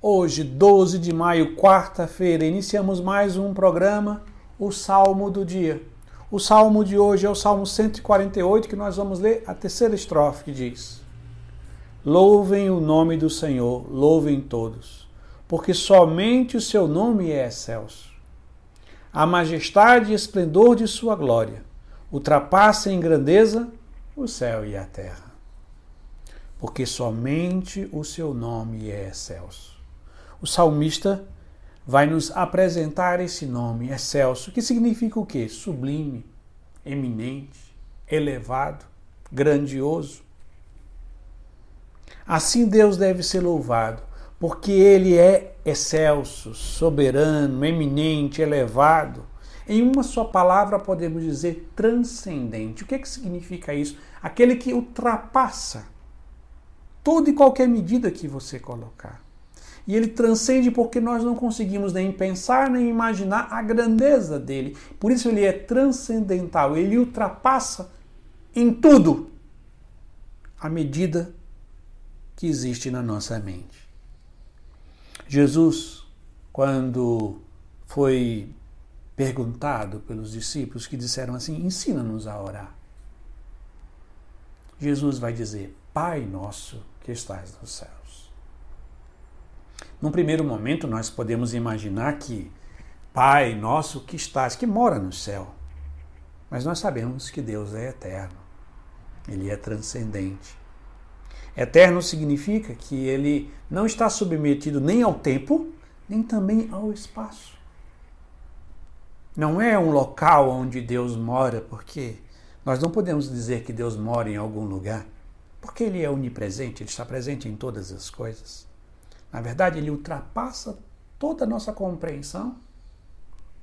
Hoje, 12 de maio, quarta-feira, iniciamos mais um programa, o Salmo do Dia. O salmo de hoje é o Salmo 148, que nós vamos ler a terceira estrofe, que diz: Louvem o nome do Senhor, louvem todos, porque somente o seu nome é excelso. A majestade e esplendor de sua glória ultrapassa em grandeza o céu e a terra. Porque somente o seu nome é excelso o salmista vai nos apresentar esse nome, excelso, que significa o quê? Sublime, eminente, elevado, grandioso. Assim Deus deve ser louvado, porque Ele é excelso, soberano, eminente, elevado. Em uma só palavra podemos dizer transcendente. O que, é que significa isso? Aquele que ultrapassa toda e qualquer medida que você colocar. E ele transcende porque nós não conseguimos nem pensar nem imaginar a grandeza dele. Por isso ele é transcendental, ele ultrapassa em tudo a medida que existe na nossa mente. Jesus, quando foi perguntado pelos discípulos que disseram assim: ensina-nos a orar. Jesus vai dizer: Pai nosso que estás no céu. Num primeiro momento, nós podemos imaginar que Pai nosso que estás, que mora no céu. Mas nós sabemos que Deus é eterno, ele é transcendente. Eterno significa que ele não está submetido nem ao tempo, nem também ao espaço. Não é um local onde Deus mora, porque nós não podemos dizer que Deus mora em algum lugar, porque ele é onipresente, ele está presente em todas as coisas. Na verdade, ele ultrapassa toda a nossa compreensão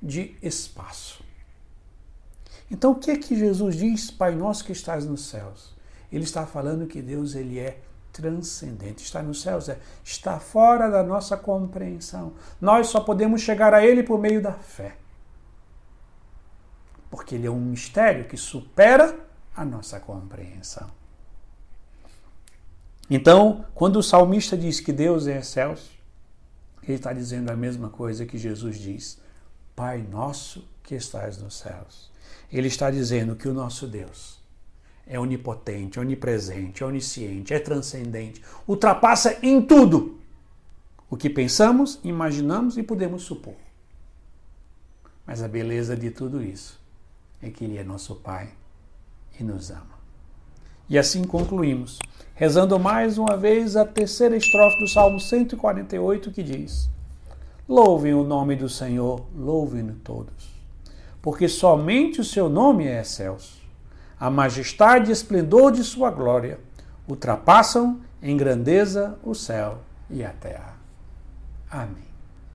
de espaço. Então, o que é que Jesus diz, Pai nosso que estás nos céus? Ele está falando que Deus ele é transcendente, está nos céus, é, está fora da nossa compreensão. Nós só podemos chegar a Ele por meio da fé. Porque Ele é um mistério que supera a nossa compreensão. Então, quando o salmista diz que Deus é excelso, ele está dizendo a mesma coisa que Jesus diz: Pai nosso que estás nos céus. Ele está dizendo que o nosso Deus é onipotente, onipresente, onisciente, é transcendente, ultrapassa em tudo o que pensamos, imaginamos e podemos supor. Mas a beleza de tudo isso é que Ele é nosso Pai e nos ama. E assim concluímos, rezando mais uma vez a terceira estrofe do Salmo 148 que diz: Louvem o nome do Senhor, louvem-no todos, porque somente o seu nome é excelso. A majestade e esplendor de sua glória ultrapassam em grandeza o céu e a terra. Amém.